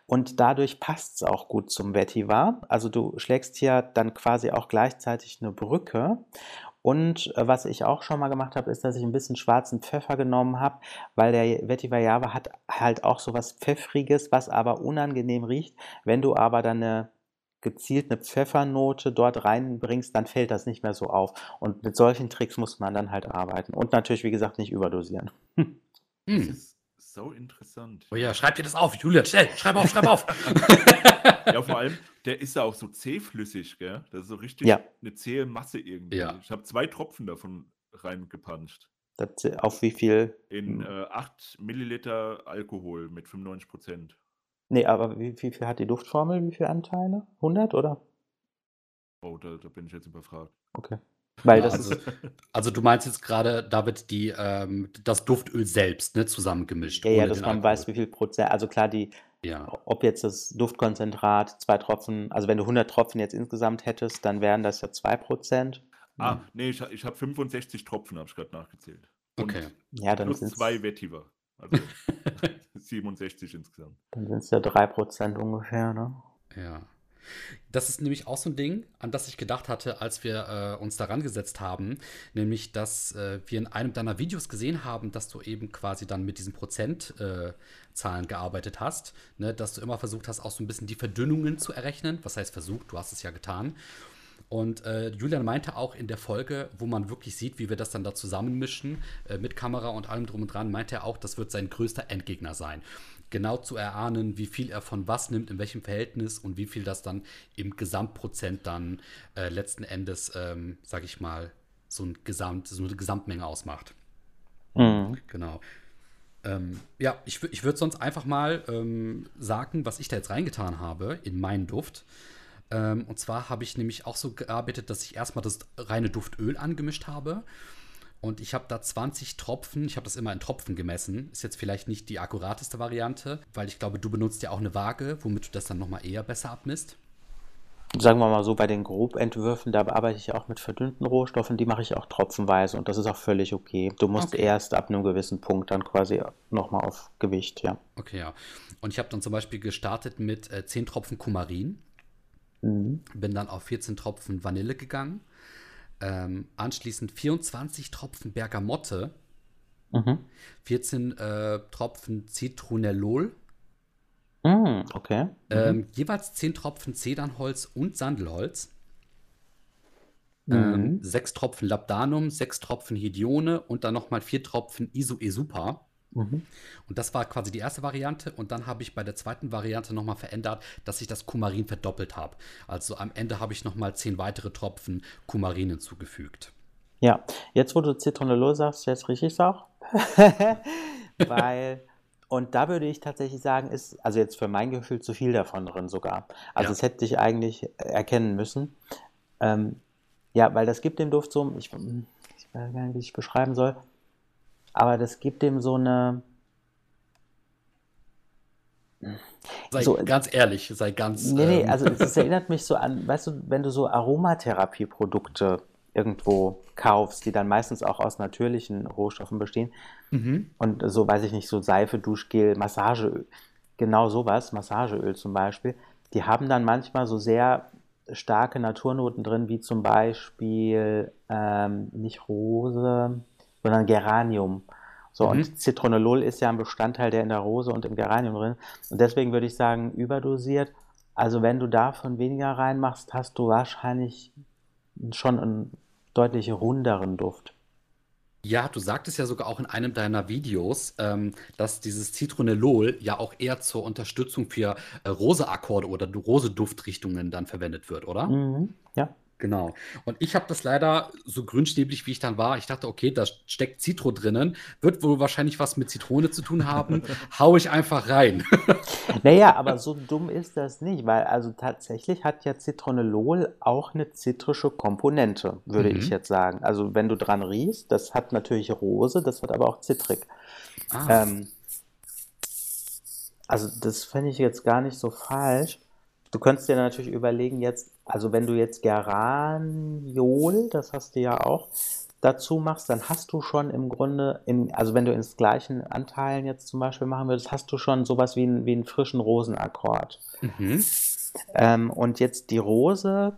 Und dadurch passt es auch gut zum Vetiver. Also du schlägst hier dann quasi auch gleichzeitig eine Brücke. Und äh, was ich auch schon mal gemacht habe, ist, dass ich ein bisschen schwarzen Pfeffer genommen habe, weil der Vetiver Java hat halt auch so was Pfeffriges, was aber unangenehm riecht. Wenn du aber dann eine gezielt eine Pfeffernote dort reinbringst, dann fällt das nicht mehr so auf. Und mit solchen Tricks muss man dann halt arbeiten. Und natürlich, wie gesagt, nicht überdosieren. Das ist so interessant. Oh ja, schreib dir das auf, Julia, schnell, schreib auf, schreib auf. [laughs] ja, vor allem, der ist ja auch so zähflüssig, gell? Das ist so richtig ja. eine zähe Masse irgendwie. Ja. Ich habe zwei Tropfen davon reingepanscht. auf wie viel? In äh, 8 Milliliter Alkohol mit 95 Prozent. Nee, aber wie, wie viel hat die Duftformel? Wie viele Anteile? 100 oder? Oh, da, da bin ich jetzt überfragt. Okay. Weil das also, also du meinst jetzt gerade, David, die, ähm, das Duftöl selbst ne, zusammengemischt. Ja, ja, dass man weiß, wie viel Prozent. Also klar, die, ja. ob jetzt das Duftkonzentrat, zwei Tropfen, also wenn du 100 Tropfen jetzt insgesamt hättest, dann wären das ja 2 Prozent. Ah, nee, ich, ich habe 65 Tropfen, habe ich gerade nachgezählt. Und okay. Ja, dann plus zwei Vetiver. Also [laughs] 67 insgesamt. Dann sind es ja 3% ungefähr, ne? Ja. Das ist nämlich auch so ein Ding, an das ich gedacht hatte, als wir äh, uns daran gesetzt haben, nämlich, dass äh, wir in einem deiner Videos gesehen haben, dass du eben quasi dann mit diesen Prozentzahlen äh, gearbeitet hast, ne? dass du immer versucht hast, auch so ein bisschen die Verdünnungen zu errechnen. Was heißt versucht? Du hast es ja getan. Und äh, Julian meinte auch in der Folge, wo man wirklich sieht, wie wir das dann da zusammenmischen, äh, mit Kamera und allem drum und dran, meinte er auch, das wird sein größter Endgegner sein. Genau zu erahnen, wie viel er von was nimmt, in welchem Verhältnis und wie viel das dann im Gesamtprozent dann äh, letzten Endes, ähm, sag ich mal, so, ein Gesamt, so eine Gesamtmenge ausmacht. Mhm. Genau. Ähm, ja, ich, ich würde sonst einfach mal ähm, sagen, was ich da jetzt reingetan habe in meinen Duft. Ähm, und zwar habe ich nämlich auch so gearbeitet, dass ich erstmal das reine Duftöl angemischt habe. Und ich habe da 20 Tropfen, ich habe das immer in Tropfen gemessen. Ist jetzt vielleicht nicht die akkurateste Variante, weil ich glaube, du benutzt ja auch eine Waage, womit du das dann nochmal eher besser abmisst. sagen wir mal so, bei den Grobentwürfen, da arbeite ich auch mit verdünnten Rohstoffen, die mache ich auch tropfenweise und das ist auch völlig okay. Du musst okay. erst ab einem gewissen Punkt dann quasi nochmal auf Gewicht, ja. Okay, ja. Und ich habe dann zum Beispiel gestartet mit äh, 10 Tropfen Kumarin, mhm. bin dann auf 14 Tropfen Vanille gegangen, ähm, anschließend 24 Tropfen Bergamotte, mhm. 14 äh, Tropfen Zitronellol, Mm, okay. Ähm, mhm. jeweils 10 Tropfen Zedernholz und Sandelholz. Ähm, mhm. 6 Tropfen Labdanum, 6 Tropfen Hidione und dann nochmal 4 Tropfen Isoesupa. Mhm. Und das war quasi die erste Variante. Und dann habe ich bei der zweiten Variante nochmal verändert, dass ich das Kumarin verdoppelt habe. Also am Ende habe ich nochmal 10 weitere Tropfen Kumarin hinzugefügt. Ja, jetzt wo du Zitronellol sagst, jetzt rieche ich es auch. [laughs] Weil und da würde ich tatsächlich sagen, ist, also jetzt für mein Gefühl zu viel davon drin sogar. Also ja. das hätte ich eigentlich erkennen müssen. Ähm, ja, weil das gibt dem Duft so, ich, ich weiß gar nicht, wie ich beschreiben soll, aber das gibt dem so eine. Sei so, ganz ehrlich, sei ganz. Nee, nee, ähm, also es [laughs] erinnert mich so an, weißt du, wenn du so Aromatherapieprodukte irgendwo kaufst, die dann meistens auch aus natürlichen Rohstoffen bestehen. Mhm. Und so, weiß ich nicht, so Seife, Duschgel, Massageöl, genau sowas, Massageöl zum Beispiel, die haben dann manchmal so sehr starke Naturnoten drin, wie zum Beispiel ähm, nicht Rose, sondern Geranium. So, mhm. und Zitronellol ist ja ein Bestandteil, der in der Rose und im Geranium drin. Und deswegen würde ich sagen, überdosiert. Also wenn du davon weniger reinmachst, hast du wahrscheinlich schon ein deutlich runderen Duft. Ja, du sagtest ja sogar auch in einem deiner Videos, ähm, dass dieses Zitronellol ja auch eher zur Unterstützung für äh, Rose-Akkorde oder Rose-Duftrichtungen dann verwendet wird, oder? Mhm, ja. Genau. Und ich habe das leider so grünstäblich, wie ich dann war. Ich dachte, okay, da steckt Zitro drinnen, wird wohl wahrscheinlich was mit Zitrone zu tun haben. [laughs] Hau ich einfach rein. [laughs] naja, aber so dumm ist das nicht, weil also tatsächlich hat ja Zitronellol auch eine zitrische Komponente, würde mhm. ich jetzt sagen. Also wenn du dran riechst, das hat natürlich Rose, das hat aber auch Zitrik. Ah. Ähm, also das fände ich jetzt gar nicht so falsch. Du könntest dir natürlich überlegen, jetzt, also wenn du jetzt Geraniol, das hast du ja auch, dazu machst, dann hast du schon im Grunde, in, also wenn du in gleichen Anteilen jetzt zum Beispiel machen würdest, hast du schon sowas wie, ein, wie einen frischen Rosenakkord. Mhm. Ähm, und jetzt die Rose,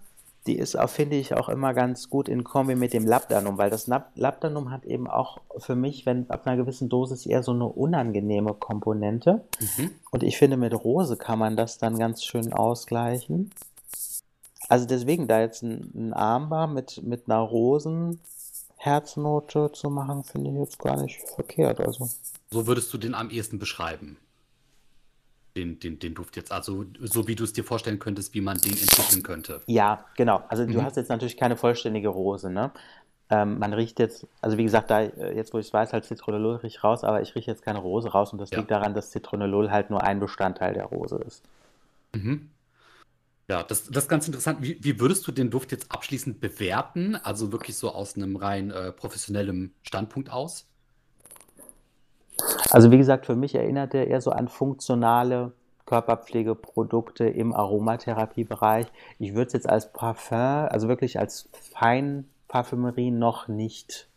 die ist auch, finde ich, auch immer ganz gut in Kombi mit dem Labdanum, weil das Labdanum hat eben auch für mich, wenn ab einer gewissen Dosis eher so eine unangenehme Komponente. Mhm. Und ich finde, mit Rose kann man das dann ganz schön ausgleichen. Also deswegen da jetzt ein, ein Armbar mit, mit einer Rosenherznote zu machen, finde ich jetzt gar nicht verkehrt. Also. So würdest du den am ehesten beschreiben den, den, den Duft jetzt? Also so wie du es dir vorstellen könntest, wie man den entwickeln könnte. Ja, genau. Also mhm. du hast jetzt natürlich keine vollständige Rose, ne? Ähm, man riecht jetzt, also wie gesagt, da äh, jetzt wo ich es weiß, halt Zitronellol riecht raus, aber ich rieche jetzt keine Rose raus und das ja. liegt daran, dass Zitronellol halt nur ein Bestandteil der Rose ist. Mhm. Ja, das, das ist ganz interessant. Wie, wie, würdest du den Duft jetzt abschließend bewerten? Also wirklich so aus einem rein äh, professionellen Standpunkt aus? Also wie gesagt, für mich erinnert er eher so an funktionale Körperpflegeprodukte im Aromatherapiebereich. Ich würde es jetzt als Parfum, also wirklich als Feinparfümerie noch nicht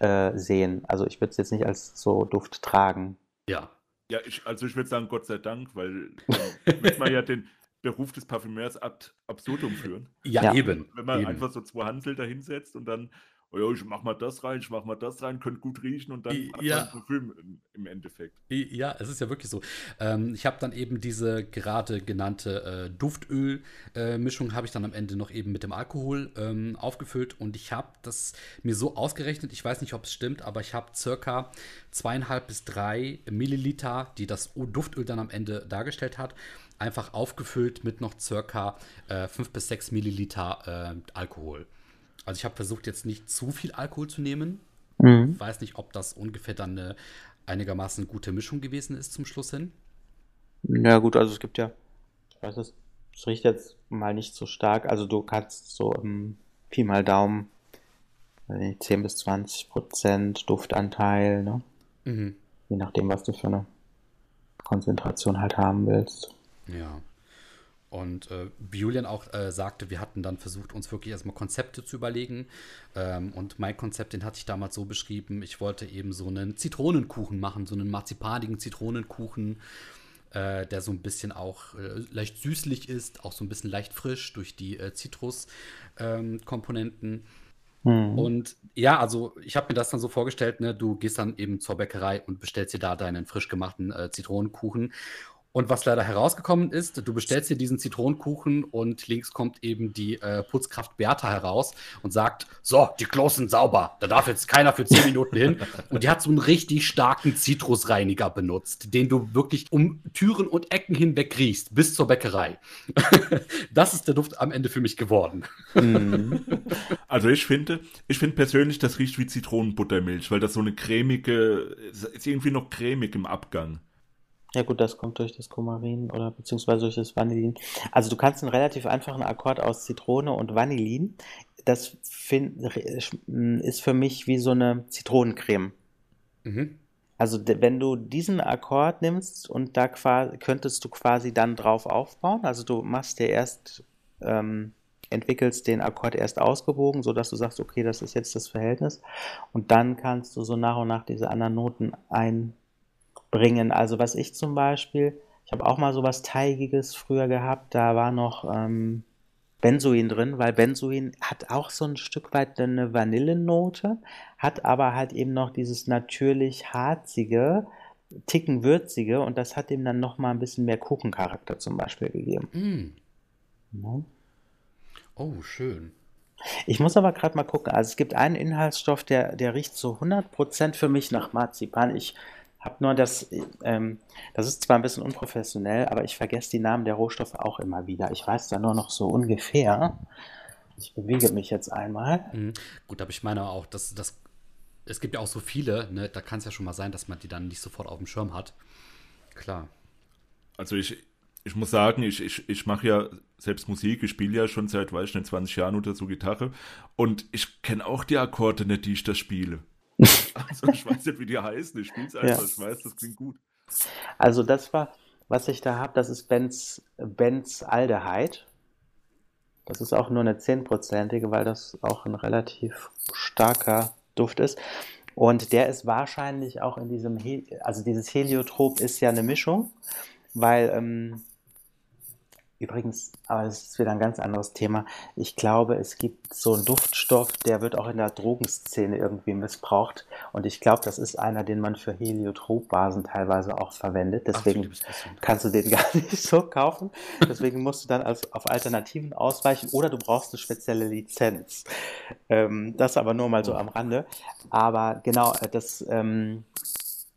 äh, sehen. Also ich würde es jetzt nicht als so Duft tragen. Ja. Ja, ich, also ich würde sagen, Gott sei Dank, weil [laughs] wird man ja den Beruf des Parfümeurs ad absurdum führen. Ja, ja. eben. Wenn man eben. einfach so zwei Hansel dahinsetzt und dann oh ja, ich mach mal das rein, ich mach mal das rein, könnte gut riechen und dann ja. hat man einen Film im Endeffekt. Ja, es ist ja wirklich so. Ähm, ich habe dann eben diese gerade genannte äh, Duftöl-Mischung äh, habe ich dann am Ende noch eben mit dem Alkohol ähm, aufgefüllt und ich habe das mir so ausgerechnet, ich weiß nicht, ob es stimmt, aber ich habe circa zweieinhalb bis drei Milliliter, die das Duftöl dann am Ende dargestellt hat, einfach aufgefüllt mit noch circa äh, fünf bis sechs Milliliter äh, Alkohol. Also ich habe versucht, jetzt nicht zu viel Alkohol zu nehmen. Mhm. Ich weiß nicht, ob das ungefähr dann eine einigermaßen gute Mischung gewesen ist zum Schluss hin. Ja, gut, also es gibt ja, ich weiß es, es riecht jetzt mal nicht so stark. Also du kannst so um, Pi mal Daumen 10 bis 20 Prozent Duftanteil, ne? Mhm. Je nachdem, was du für eine Konzentration halt haben willst. Ja. Und äh, wie Julian auch äh, sagte, wir hatten dann versucht, uns wirklich erstmal Konzepte zu überlegen. Ähm, und mein Konzept, den hatte ich damals so beschrieben, ich wollte eben so einen Zitronenkuchen machen, so einen marzipanigen Zitronenkuchen, äh, der so ein bisschen auch äh, leicht süßlich ist, auch so ein bisschen leicht frisch durch die äh, Zitruskomponenten. Mhm. Und ja, also ich habe mir das dann so vorgestellt, ne, du gehst dann eben zur Bäckerei und bestellst dir da deinen frisch gemachten äh, Zitronenkuchen. Und was leider herausgekommen ist, du bestellst dir diesen Zitronenkuchen und links kommt eben die äh, Putzkraft Bertha heraus und sagt: So, die Klos sind sauber, da darf jetzt keiner für zehn Minuten hin. [laughs] Und die hat so einen richtig starken Zitrusreiniger benutzt, den du wirklich um Türen und Ecken hinweg riechst, bis zur Bäckerei. [laughs] das ist der Duft am Ende für mich geworden. Mhm. Also ich finde, ich finde persönlich, das riecht wie Zitronenbuttermilch, weil das so eine cremige, ist irgendwie noch cremig im Abgang. Ja gut, das kommt durch das Kumarin oder beziehungsweise durch das Vanillin. Also du kannst einen relativ einfachen Akkord aus Zitrone und Vanillin. Das find, ist für mich wie so eine Zitronencreme. Mhm. Also wenn du diesen Akkord nimmst und da quasi, könntest du quasi dann drauf aufbauen. Also du machst dir erst, ähm, entwickelst den Akkord erst ausgewogen, sodass du sagst, okay, das ist jetzt das Verhältnis. Und dann kannst du so nach und nach diese anderen Noten ein bringen. Also was ich zum Beispiel, ich habe auch mal so was Teigiges früher gehabt, da war noch ähm, Benzoin drin, weil Benzoin hat auch so ein Stück weit eine Vanillenote, hat aber halt eben noch dieses natürlich harzige, ticken würzige und das hat ihm dann noch mal ein bisschen mehr Kuchencharakter zum Beispiel gegeben. Mm. Ja. Oh, schön. Ich muss aber gerade mal gucken. Also es gibt einen Inhaltsstoff, der, der riecht so 100% für mich nach Marzipan. Ich habe nur das, ähm, das ist zwar ein bisschen unprofessionell, aber ich vergesse die Namen der Rohstoffe auch immer wieder. Ich weiß da nur noch so ungefähr. Ich bewege mich jetzt einmal. Mhm. Gut, aber ich meine auch, dass das, es gibt ja auch so viele, ne? da kann es ja schon mal sein, dass man die dann nicht sofort auf dem Schirm hat. Klar. Also ich, ich muss sagen, ich, ich, ich mache ja selbst Musik, ich spiele ja schon seit, weiß ich nicht, 20 Jahren oder so Gitarre und ich kenne auch die Akkorde nicht, die ich da spiele. Also ich weiß nicht, wie die heißen. Ich spiele es einfach. Ja. Ich weiß, das klingt gut. Also das war, was ich da habe, das ist Benz, Benz Aldehyde. Das ist auch nur eine 10%ige, weil das auch ein relativ starker Duft ist. Und der ist wahrscheinlich auch in diesem, He also dieses Heliotrop ist ja eine Mischung, weil ähm, Übrigens, aber das ist wieder ein ganz anderes Thema. Ich glaube, es gibt so einen Duftstoff, der wird auch in der Drogenszene irgendwie missbraucht. Und ich glaube, das ist einer, den man für Heliotropbasen teilweise auch verwendet. Deswegen Ach, kannst du den [laughs] gar nicht so kaufen. Deswegen musst du dann als, auf Alternativen ausweichen oder du brauchst eine spezielle Lizenz. Ähm, das aber nur mal so am Rande. Aber genau, äh, das. Ähm,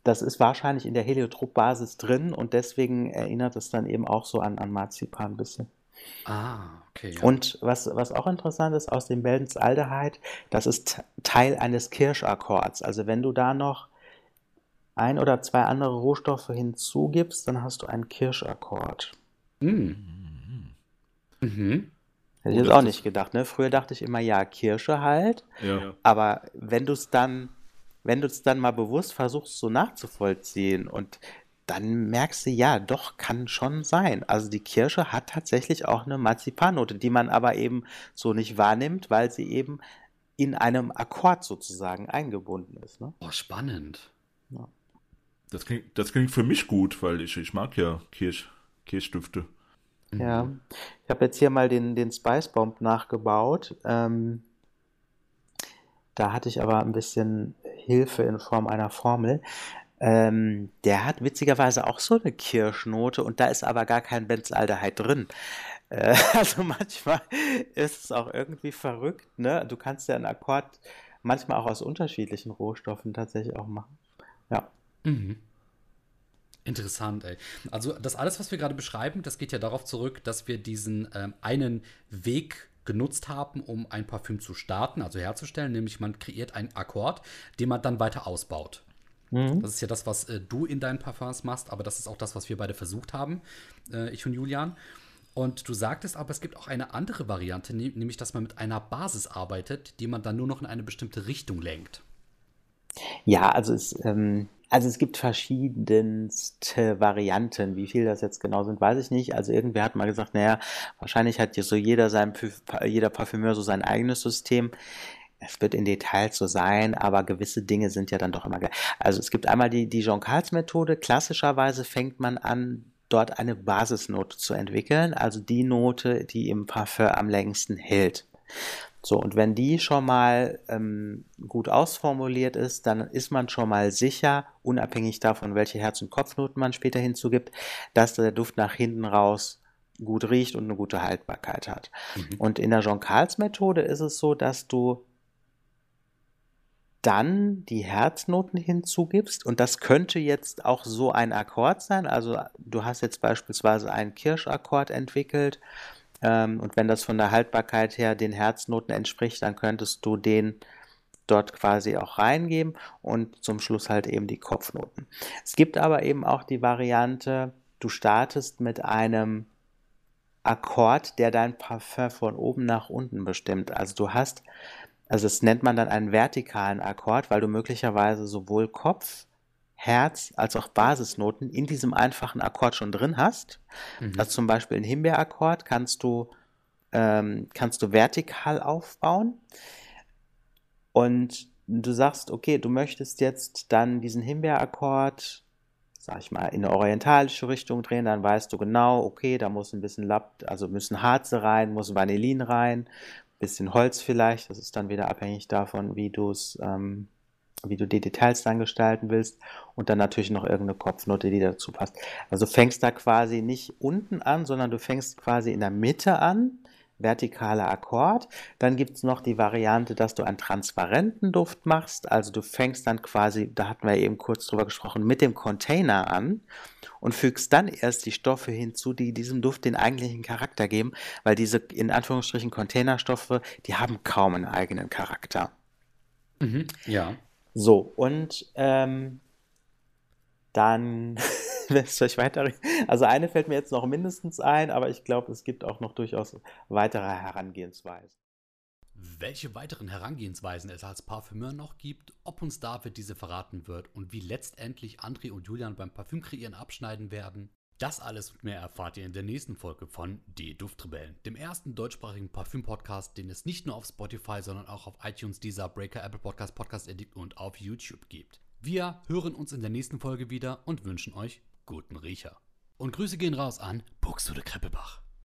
das ist wahrscheinlich in der Heliotrop-Basis drin und deswegen erinnert es dann eben auch so an, an Marzipan ein bisschen. Ah, okay. Ja. Und was, was auch interessant ist aus dem Benzaldehyde, das ist Teil eines Kirschakkords. Also wenn du da noch ein oder zwei andere Rohstoffe hinzugibst, dann hast du einen Kirschakkord. Mhm. Mhm. Hätte ich jetzt auch nicht gedacht. Ne? Früher dachte ich immer, ja, Kirsche halt. Ja. Aber wenn du es dann wenn du es dann mal bewusst versuchst, so nachzuvollziehen und dann merkst du, ja, doch, kann schon sein. Also die Kirsche hat tatsächlich auch eine Marzipannote, die man aber eben so nicht wahrnimmt, weil sie eben in einem Akkord sozusagen eingebunden ist. Ne? Oh, spannend. Ja. Das, klingt, das klingt für mich gut, weil ich, ich mag ja Kirsch, Kirschstifte. Ja, ich habe jetzt hier mal den, den Spice Bomb nachgebaut. Ähm, da hatte ich aber ein bisschen Hilfe in Form einer Formel. Ähm, der hat witzigerweise auch so eine Kirschnote und da ist aber gar kein Benzaldehyde drin. Äh, [laughs] also manchmal ist es auch irgendwie verrückt. Ne? Du kannst ja einen Akkord manchmal auch aus unterschiedlichen Rohstoffen tatsächlich auch machen. Ja. Mhm. Interessant, ey. Also das alles, was wir gerade beschreiben, das geht ja darauf zurück, dass wir diesen ähm, einen Weg genutzt haben, um ein Parfüm zu starten, also herzustellen, nämlich man kreiert einen Akkord, den man dann weiter ausbaut. Mhm. Das ist ja das, was äh, du in deinen Parfums machst, aber das ist auch das, was wir beide versucht haben, äh, ich und Julian. Und du sagtest aber, es gibt auch eine andere Variante, ne nämlich, dass man mit einer Basis arbeitet, die man dann nur noch in eine bestimmte Richtung lenkt. Ja, also es, ähm, Also es gibt verschiedenste Varianten. Wie viel das jetzt genau sind, weiß ich nicht. Also irgendwer hat mal gesagt, naja, wahrscheinlich hat so jeder sein, jeder Parfümeur so sein eigenes System. Es wird in Details so sein, aber gewisse Dinge sind ja dann doch immer gleich. Also es gibt einmal die, die Jean Carls Methode. Klassischerweise fängt man an, dort eine Basisnote zu entwickeln, also die Note, die im Parfum am längsten hält. So, und wenn die schon mal ähm, gut ausformuliert ist, dann ist man schon mal sicher, unabhängig davon, welche Herz- und Kopfnoten man später hinzugibt, dass der Duft nach hinten raus gut riecht und eine gute Haltbarkeit hat. Mhm. Und in der Jean Carls Methode ist es so, dass du dann die Herznoten hinzugibst und das könnte jetzt auch so ein Akkord sein. Also du hast jetzt beispielsweise einen Kirschakkord entwickelt ähm, und wenn das von der Haltbarkeit her den Herznoten entspricht, dann könntest du den dort quasi auch reingeben und zum Schluss halt eben die Kopfnoten. Es gibt aber eben auch die Variante, du startest mit einem Akkord, der dein Parfum von oben nach unten bestimmt. Also du hast, also das nennt man dann einen vertikalen Akkord, weil du möglicherweise sowohl Kopf Herz- als auch Basisnoten in diesem einfachen Akkord schon drin hast. Mhm. Also zum Beispiel ein Himbeerakkord kannst du, ähm, kannst du vertikal aufbauen. Und du sagst, okay, du möchtest jetzt dann diesen Himbeerakkord, sag ich mal, in eine orientalische Richtung drehen, dann weißt du genau, okay, da muss ein bisschen Lapp, also müssen Harze rein, muss Vanillin rein, bisschen Holz vielleicht, das ist dann wieder abhängig davon, wie du es ähm, wie du die Details dann gestalten willst und dann natürlich noch irgendeine Kopfnote, die dazu passt. Also fängst da quasi nicht unten an, sondern du fängst quasi in der Mitte an, vertikaler Akkord. Dann gibt es noch die Variante, dass du einen transparenten Duft machst. Also du fängst dann quasi, da hatten wir eben kurz drüber gesprochen, mit dem Container an und fügst dann erst die Stoffe hinzu, die diesem Duft den eigentlichen Charakter geben, weil diese in Anführungsstrichen Containerstoffe, die haben kaum einen eigenen Charakter. Mhm, ja. So, und ähm, dann [laughs] lässt euch weiter. Also eine fällt mir jetzt noch mindestens ein, aber ich glaube, es gibt auch noch durchaus weitere Herangehensweisen. Welche weiteren Herangehensweisen es als Parfümeur noch gibt, ob uns David diese verraten wird und wie letztendlich André und Julian beim Parfümkreieren abschneiden werden, das alles und mehr erfahrt ihr in der nächsten Folge von Die Duftrebellen, dem ersten deutschsprachigen Parfüm-Podcast, den es nicht nur auf Spotify, sondern auch auf iTunes, Deezer, Breaker, Apple Podcast, Podcast Edit und auf YouTube gibt. Wir hören uns in der nächsten Folge wieder und wünschen euch guten Riecher. Und Grüße gehen raus an Buxtehude Kreppelbach.